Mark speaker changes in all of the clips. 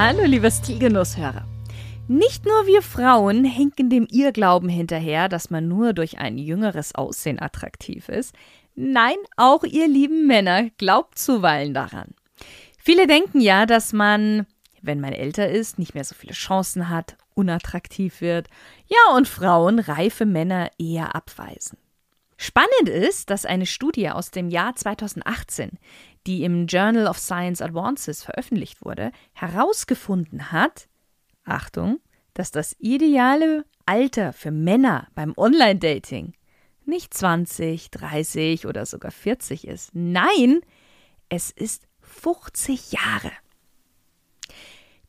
Speaker 1: Hallo, lieber Stilgenusshörer. Nicht nur wir Frauen hinken dem Irrglauben hinterher, dass man nur durch ein jüngeres Aussehen attraktiv ist. Nein, auch ihr lieben Männer glaubt zuweilen daran. Viele denken ja, dass man, wenn man älter ist, nicht mehr so viele Chancen hat, unattraktiv wird. Ja, und Frauen reife Männer eher abweisen. Spannend ist, dass eine Studie aus dem Jahr 2018, die im Journal of Science Advances veröffentlicht wurde, herausgefunden hat, Achtung, dass das ideale Alter für Männer beim Online-Dating nicht 20, 30 oder sogar 40 ist. Nein, es ist 50 Jahre.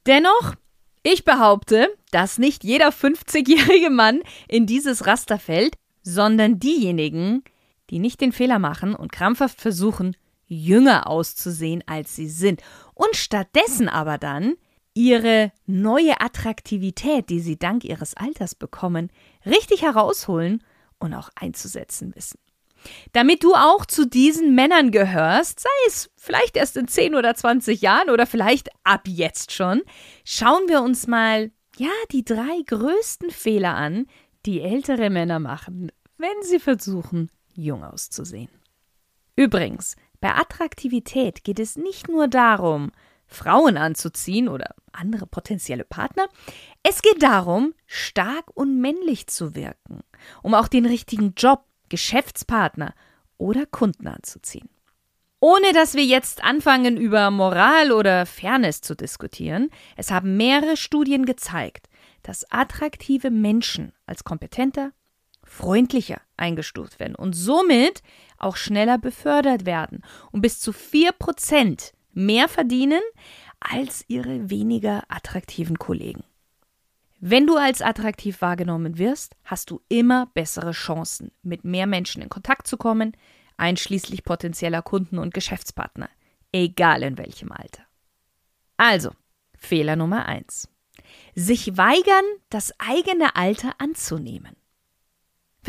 Speaker 1: Dennoch, ich behaupte, dass nicht jeder 50-jährige Mann in dieses Raster fällt, sondern diejenigen, die nicht den Fehler machen und krampfhaft versuchen, jünger auszusehen, als sie sind, und stattdessen aber dann ihre neue Attraktivität, die sie dank ihres Alters bekommen, richtig herausholen und auch einzusetzen wissen. Damit du auch zu diesen Männern gehörst, sei es vielleicht erst in 10 oder 20 Jahren oder vielleicht ab jetzt schon, schauen wir uns mal, ja, die drei größten Fehler an, die ältere Männer machen, wenn sie versuchen, jung auszusehen. Übrigens, bei Attraktivität geht es nicht nur darum, Frauen anzuziehen oder andere potenzielle Partner, es geht darum, stark und männlich zu wirken, um auch den richtigen Job, Geschäftspartner oder Kunden anzuziehen. Ohne dass wir jetzt anfangen, über Moral oder Fairness zu diskutieren, es haben mehrere Studien gezeigt, dass attraktive Menschen als kompetenter, freundlicher eingestuft werden und somit auch schneller befördert werden und bis zu 4% mehr verdienen als ihre weniger attraktiven Kollegen. Wenn du als attraktiv wahrgenommen wirst, hast du immer bessere Chancen, mit mehr Menschen in Kontakt zu kommen, einschließlich potenzieller Kunden und Geschäftspartner, egal in welchem Alter. Also, Fehler Nummer 1. Sich weigern, das eigene Alter anzunehmen.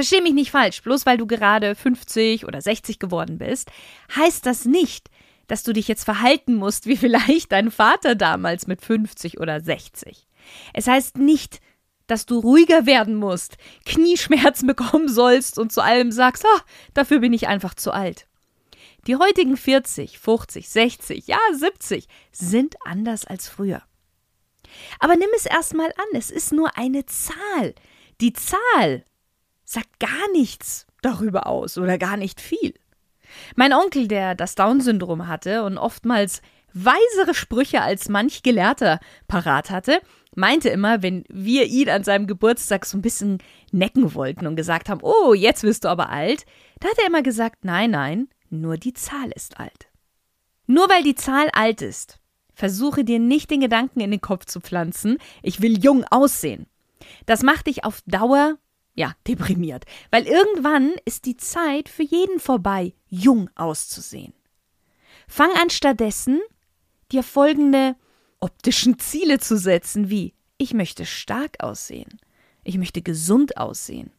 Speaker 1: Versteh mich nicht falsch, bloß weil du gerade 50 oder 60 geworden bist, heißt das nicht, dass du dich jetzt verhalten musst wie vielleicht dein Vater damals mit 50 oder 60. Es heißt nicht, dass du ruhiger werden musst, Knieschmerzen bekommen sollst und zu allem sagst, ah, dafür bin ich einfach zu alt. Die heutigen 40, 50, 60, ja 70 sind anders als früher. Aber nimm es erstmal an, es ist nur eine Zahl. Die Zahl sagt gar nichts darüber aus oder gar nicht viel. Mein Onkel, der das Down-Syndrom hatte und oftmals weisere Sprüche als manch Gelehrter parat hatte, meinte immer, wenn wir ihn an seinem Geburtstag so ein bisschen necken wollten und gesagt haben, oh, jetzt wirst du aber alt, da hat er immer gesagt, nein, nein, nur die Zahl ist alt. Nur weil die Zahl alt ist, versuche dir nicht den Gedanken in den Kopf zu pflanzen, ich will jung aussehen. Das macht dich auf Dauer ja, deprimiert. Weil irgendwann ist die Zeit für jeden vorbei, jung auszusehen. Fang an stattdessen, dir folgende optischen Ziele zu setzen, wie ich möchte stark aussehen, ich möchte gesund aussehen,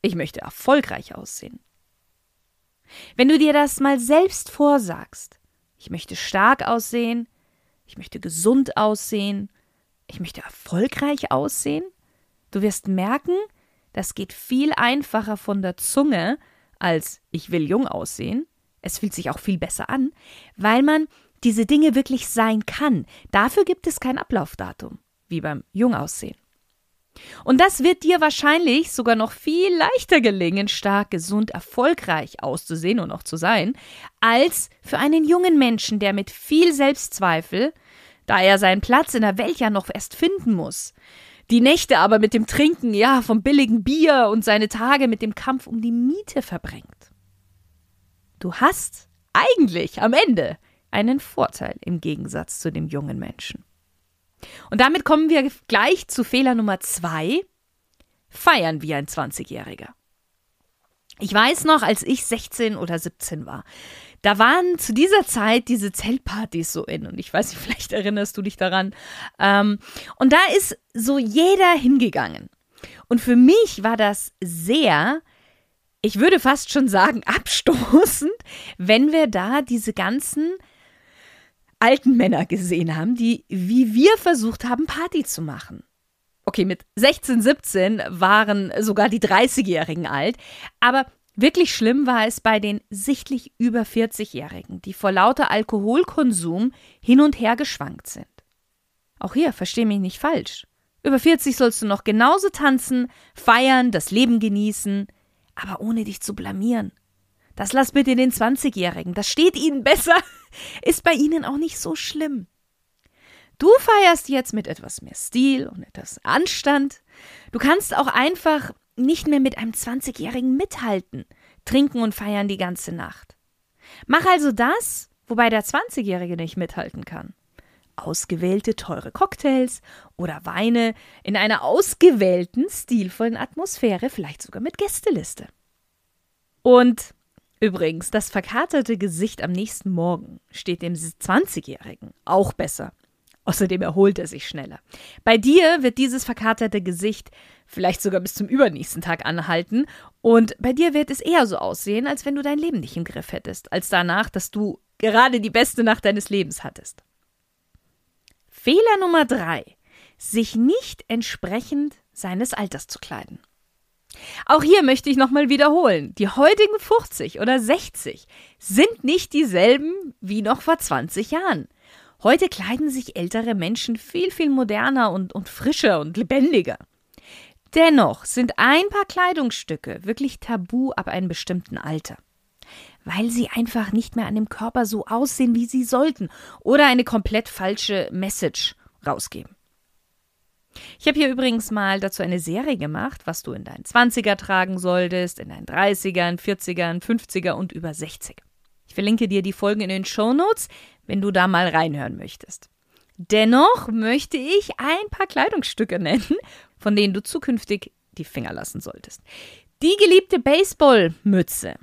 Speaker 1: ich möchte erfolgreich aussehen. Wenn du dir das mal selbst vorsagst, ich möchte stark aussehen, ich möchte gesund aussehen, ich möchte erfolgreich aussehen, du wirst merken, das geht viel einfacher von der Zunge als ich will jung aussehen. Es fühlt sich auch viel besser an, weil man diese Dinge wirklich sein kann. Dafür gibt es kein Ablaufdatum, wie beim Jungaussehen. Und das wird dir wahrscheinlich sogar noch viel leichter gelingen, stark, gesund, erfolgreich auszusehen und auch zu sein, als für einen jungen Menschen, der mit viel Selbstzweifel, da er seinen Platz in der Welt ja noch erst finden muss, die Nächte aber mit dem Trinken, ja, vom billigen Bier und seine Tage mit dem Kampf um die Miete verbringt. Du hast eigentlich am Ende einen Vorteil im Gegensatz zu dem jungen Menschen. Und damit kommen wir gleich zu Fehler Nummer zwei. Feiern wie ein 20-Jähriger. Ich weiß noch, als ich 16 oder 17 war, da waren zu dieser Zeit diese Zeltpartys so in. Und ich weiß nicht, vielleicht erinnerst du dich daran. Ähm, und da ist so jeder hingegangen. Und für mich war das sehr, ich würde fast schon sagen, abstoßend, wenn wir da diese ganzen alten Männer gesehen haben, die wie wir versucht haben, Party zu machen. Okay, mit 16, 17 waren sogar die 30-Jährigen alt, aber wirklich schlimm war es bei den sichtlich über 40-Jährigen, die vor lauter Alkoholkonsum hin und her geschwankt sind. Auch hier, versteh mich nicht falsch. Über 40 sollst du noch genauso tanzen, feiern, das Leben genießen, aber ohne dich zu blamieren. Das lass bitte den 20-Jährigen, das steht ihnen besser, ist bei ihnen auch nicht so schlimm. Du feierst jetzt mit etwas mehr Stil und etwas Anstand. Du kannst auch einfach nicht mehr mit einem 20-Jährigen mithalten, trinken und feiern die ganze Nacht. Mach also das, wobei der 20-Jährige nicht mithalten kann. Ausgewählte teure Cocktails oder Weine in einer ausgewählten, stilvollen Atmosphäre, vielleicht sogar mit Gästeliste. Und übrigens, das verkaterte Gesicht am nächsten Morgen steht dem 20-Jährigen auch besser Außerdem erholt er sich schneller. Bei dir wird dieses verkaterte Gesicht vielleicht sogar bis zum übernächsten Tag anhalten und bei dir wird es eher so aussehen, als wenn du dein Leben nicht im Griff hättest, als danach, dass du gerade die beste Nacht deines Lebens hattest. Fehler Nummer drei: sich nicht entsprechend seines Alters zu kleiden. Auch hier möchte ich nochmal wiederholen, die heutigen 50 oder 60 sind nicht dieselben wie noch vor 20 Jahren. Heute kleiden sich ältere Menschen viel, viel moderner und, und frischer und lebendiger. Dennoch sind ein paar Kleidungsstücke wirklich tabu ab einem bestimmten Alter. Weil sie einfach nicht mehr an dem Körper so aussehen, wie sie sollten, oder eine komplett falsche Message rausgeben. Ich habe hier übrigens mal dazu eine Serie gemacht, was du in deinen 20er tragen solltest, in deinen 30ern, 40ern, 50er und über 60. Ich verlinke dir die Folgen in den Show Notes wenn du da mal reinhören möchtest. Dennoch möchte ich ein paar Kleidungsstücke nennen, von denen du zukünftig die Finger lassen solltest. Die geliebte Baseballmütze.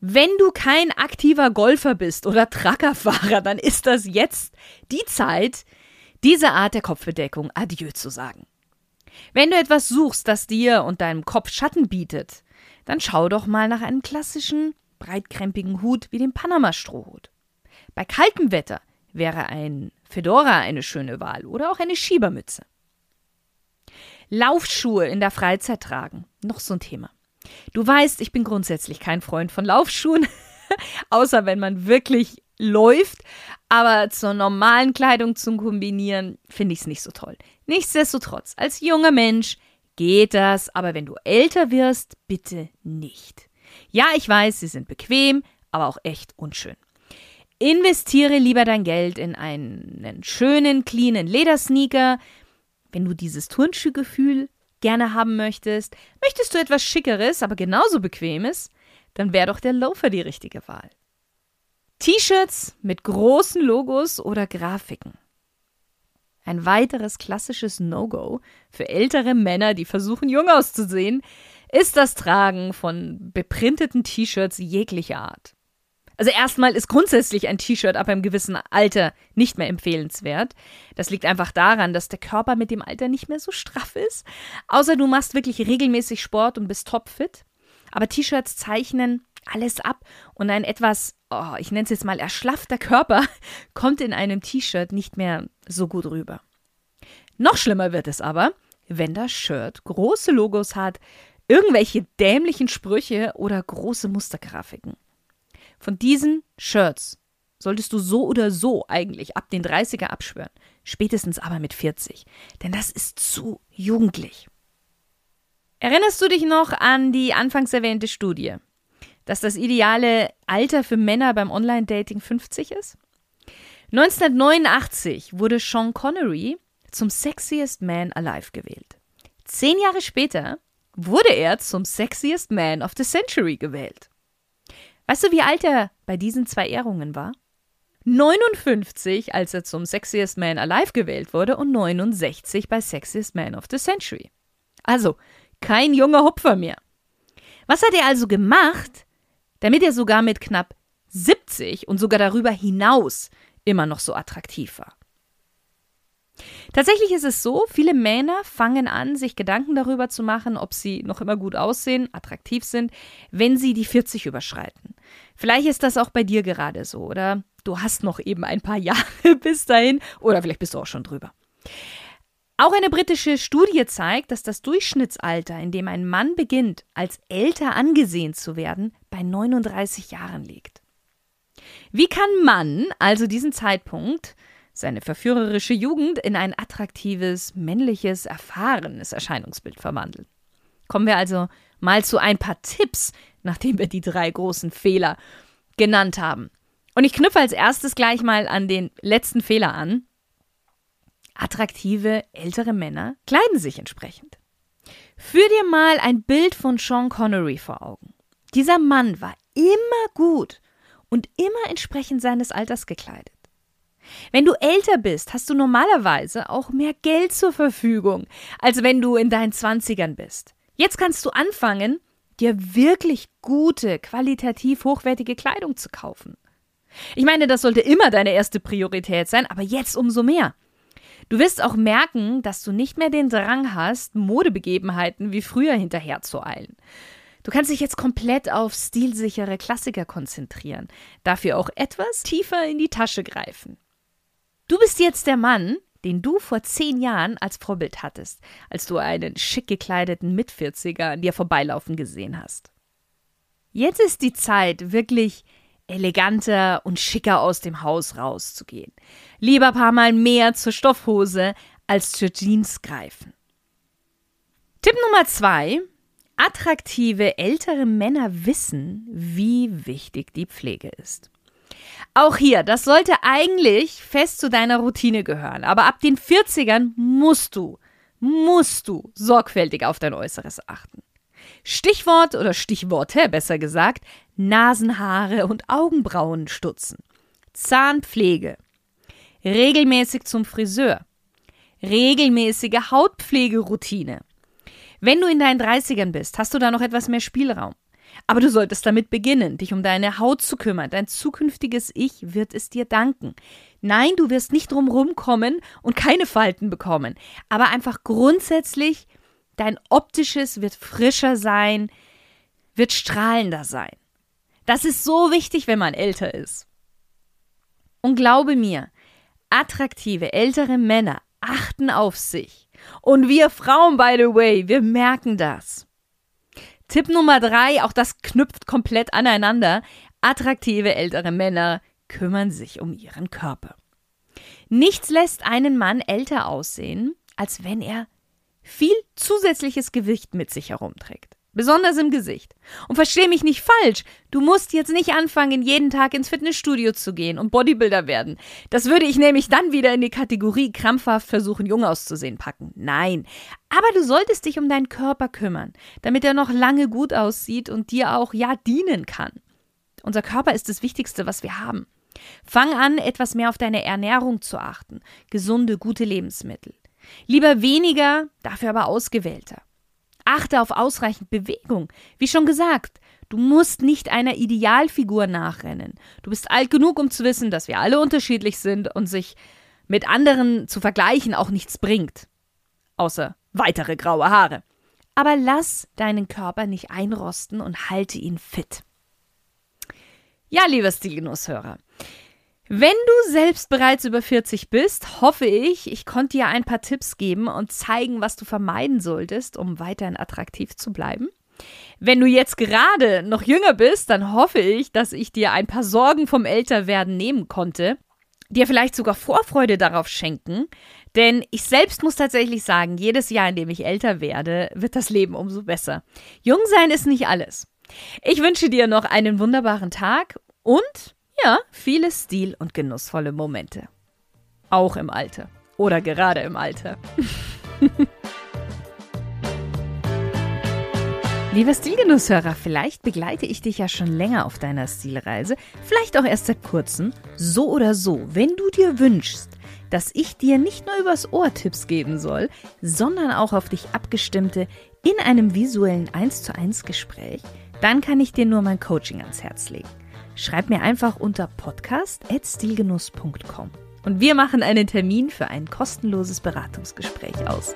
Speaker 1: Wenn du kein aktiver Golfer bist oder Truckerfahrer, dann ist das jetzt die Zeit, diese Art der Kopfbedeckung Adieu zu sagen. Wenn du etwas suchst, das dir und deinem Kopf Schatten bietet, dann schau doch mal nach einem klassischen, breitkrempigen Hut wie dem Panama-Strohhut. Bei kaltem Wetter wäre ein Fedora eine schöne Wahl oder auch eine Schiebermütze. Laufschuhe in der Freizeit tragen, noch so ein Thema. Du weißt, ich bin grundsätzlich kein Freund von Laufschuhen, außer wenn man wirklich läuft, aber zur normalen Kleidung zum Kombinieren finde ich es nicht so toll. Nichtsdestotrotz, als junger Mensch geht das, aber wenn du älter wirst, bitte nicht. Ja, ich weiß, sie sind bequem, aber auch echt unschön. Investiere lieber dein Geld in einen schönen, cleanen Ledersneaker. Wenn du dieses Turnschuhgefühl gerne haben möchtest, möchtest du etwas Schickeres, aber genauso bequemes, dann wäre doch der Loafer die richtige Wahl. T-Shirts mit großen Logos oder Grafiken. Ein weiteres klassisches No-Go für ältere Männer, die versuchen, jung auszusehen, ist das Tragen von beprinteten T-Shirts jeglicher Art. Also erstmal ist grundsätzlich ein T-Shirt ab einem gewissen Alter nicht mehr empfehlenswert. Das liegt einfach daran, dass der Körper mit dem Alter nicht mehr so straff ist. Außer du machst wirklich regelmäßig Sport und bist topfit. Aber T-Shirts zeichnen alles ab und ein etwas, oh, ich nenne es jetzt mal erschlaffter Körper kommt in einem T-Shirt nicht mehr so gut rüber. Noch schlimmer wird es aber, wenn das Shirt große Logos hat, irgendwelche dämlichen Sprüche oder große Mustergrafiken. Von diesen Shirts solltest du so oder so eigentlich ab den 30er abschwören, spätestens aber mit 40, denn das ist zu jugendlich. Erinnerst du dich noch an die anfangs erwähnte Studie, dass das ideale Alter für Männer beim Online-Dating 50 ist? 1989 wurde Sean Connery zum Sexiest Man Alive gewählt. Zehn Jahre später wurde er zum Sexiest Man of the Century gewählt. Weißt du, wie alt er bei diesen zwei Ehrungen war? 59, als er zum Sexiest Man Alive gewählt wurde und 69 bei Sexiest Man of the Century. Also kein junger Hupfer mehr. Was hat er also gemacht, damit er sogar mit knapp 70 und sogar darüber hinaus immer noch so attraktiv war? Tatsächlich ist es so, viele Männer fangen an, sich Gedanken darüber zu machen, ob sie noch immer gut aussehen, attraktiv sind, wenn sie die 40 überschreiten. Vielleicht ist das auch bei dir gerade so, oder du hast noch eben ein paar Jahre bis dahin, oder vielleicht bist du auch schon drüber. Auch eine britische Studie zeigt, dass das Durchschnittsalter, in dem ein Mann beginnt, als älter angesehen zu werden, bei 39 Jahren liegt. Wie kann Mann also diesen Zeitpunkt seine verführerische Jugend in ein attraktives, männliches, erfahrenes Erscheinungsbild verwandeln. Kommen wir also mal zu ein paar Tipps, nachdem wir die drei großen Fehler genannt haben. Und ich knüpfe als erstes gleich mal an den letzten Fehler an. Attraktive ältere Männer kleiden sich entsprechend. Führ dir mal ein Bild von Sean Connery vor Augen. Dieser Mann war immer gut und immer entsprechend seines Alters gekleidet. Wenn du älter bist, hast du normalerweise auch mehr Geld zur Verfügung, als wenn du in deinen Zwanzigern bist. Jetzt kannst du anfangen, dir wirklich gute, qualitativ hochwertige Kleidung zu kaufen. Ich meine, das sollte immer deine erste Priorität sein, aber jetzt umso mehr. Du wirst auch merken, dass du nicht mehr den Drang hast, Modebegebenheiten wie früher hinterherzueilen. Du kannst dich jetzt komplett auf stilsichere Klassiker konzentrieren, dafür auch etwas tiefer in die Tasche greifen. Du bist jetzt der Mann, den du vor zehn Jahren als Vorbild hattest, als du einen schick gekleideten Mitvierziger an dir vorbeilaufen gesehen hast. Jetzt ist die Zeit, wirklich eleganter und schicker aus dem Haus rauszugehen. Lieber ein paar Mal mehr zur Stoffhose als zur Jeans greifen. Tipp Nummer zwei. Attraktive ältere Männer wissen, wie wichtig die Pflege ist. Auch hier, das sollte eigentlich fest zu deiner Routine gehören. Aber ab den 40ern musst du, musst du sorgfältig auf dein Äußeres achten. Stichwort oder Stichworte, besser gesagt, Nasenhaare und Augenbrauen stutzen. Zahnpflege. Regelmäßig zum Friseur. Regelmäßige Hautpflegeroutine. Wenn du in deinen 30ern bist, hast du da noch etwas mehr Spielraum. Aber du solltest damit beginnen, dich um deine Haut zu kümmern. Dein zukünftiges Ich wird es dir danken. Nein, du wirst nicht drumherum kommen und keine Falten bekommen. Aber einfach grundsätzlich, dein optisches wird frischer sein, wird strahlender sein. Das ist so wichtig, wenn man älter ist. Und glaube mir, attraktive ältere Männer achten auf sich. Und wir Frauen, by the way, wir merken das. Tipp Nummer drei, auch das knüpft komplett aneinander. Attraktive ältere Männer kümmern sich um ihren Körper. Nichts lässt einen Mann älter aussehen, als wenn er viel zusätzliches Gewicht mit sich herumträgt besonders im Gesicht. Und versteh mich nicht falsch, du musst jetzt nicht anfangen, jeden Tag ins Fitnessstudio zu gehen und Bodybuilder werden. Das würde ich nämlich dann wieder in die Kategorie krampfhaft versuchen, jung auszusehen packen. Nein. Aber du solltest dich um deinen Körper kümmern, damit er noch lange gut aussieht und dir auch ja dienen kann. Unser Körper ist das Wichtigste, was wir haben. Fang an, etwas mehr auf deine Ernährung zu achten. Gesunde, gute Lebensmittel. Lieber weniger, dafür aber ausgewählter. Achte auf ausreichend Bewegung. Wie schon gesagt, du musst nicht einer Idealfigur nachrennen. Du bist alt genug, um zu wissen, dass wir alle unterschiedlich sind und sich mit anderen zu vergleichen auch nichts bringt. Außer weitere graue Haare. Aber lass deinen Körper nicht einrosten und halte ihn fit. Ja, lieber Stilgenusshörer, wenn du selbst bereits über 40 bist, hoffe ich, ich konnte dir ein paar Tipps geben und zeigen, was du vermeiden solltest, um weiterhin attraktiv zu bleiben. Wenn du jetzt gerade noch jünger bist, dann hoffe ich, dass ich dir ein paar Sorgen vom Älterwerden nehmen konnte, dir vielleicht sogar Vorfreude darauf schenken, denn ich selbst muss tatsächlich sagen, jedes Jahr, in dem ich älter werde, wird das Leben umso besser. Jung sein ist nicht alles. Ich wünsche dir noch einen wunderbaren Tag und ja, viele stil- und genussvolle Momente. Auch im Alter. Oder gerade im Alter. Lieber Stilgenusshörer, vielleicht begleite ich dich ja schon länger auf deiner Stilreise, vielleicht auch erst seit kurzem. So oder so, wenn du dir wünschst, dass ich dir nicht nur übers Ohr Tipps geben soll, sondern auch auf dich abgestimmte in einem visuellen 1 zu 1 Gespräch, dann kann ich dir nur mein Coaching ans Herz legen. Schreib mir einfach unter podcast.stilgenuss.com und wir machen einen Termin für ein kostenloses Beratungsgespräch aus.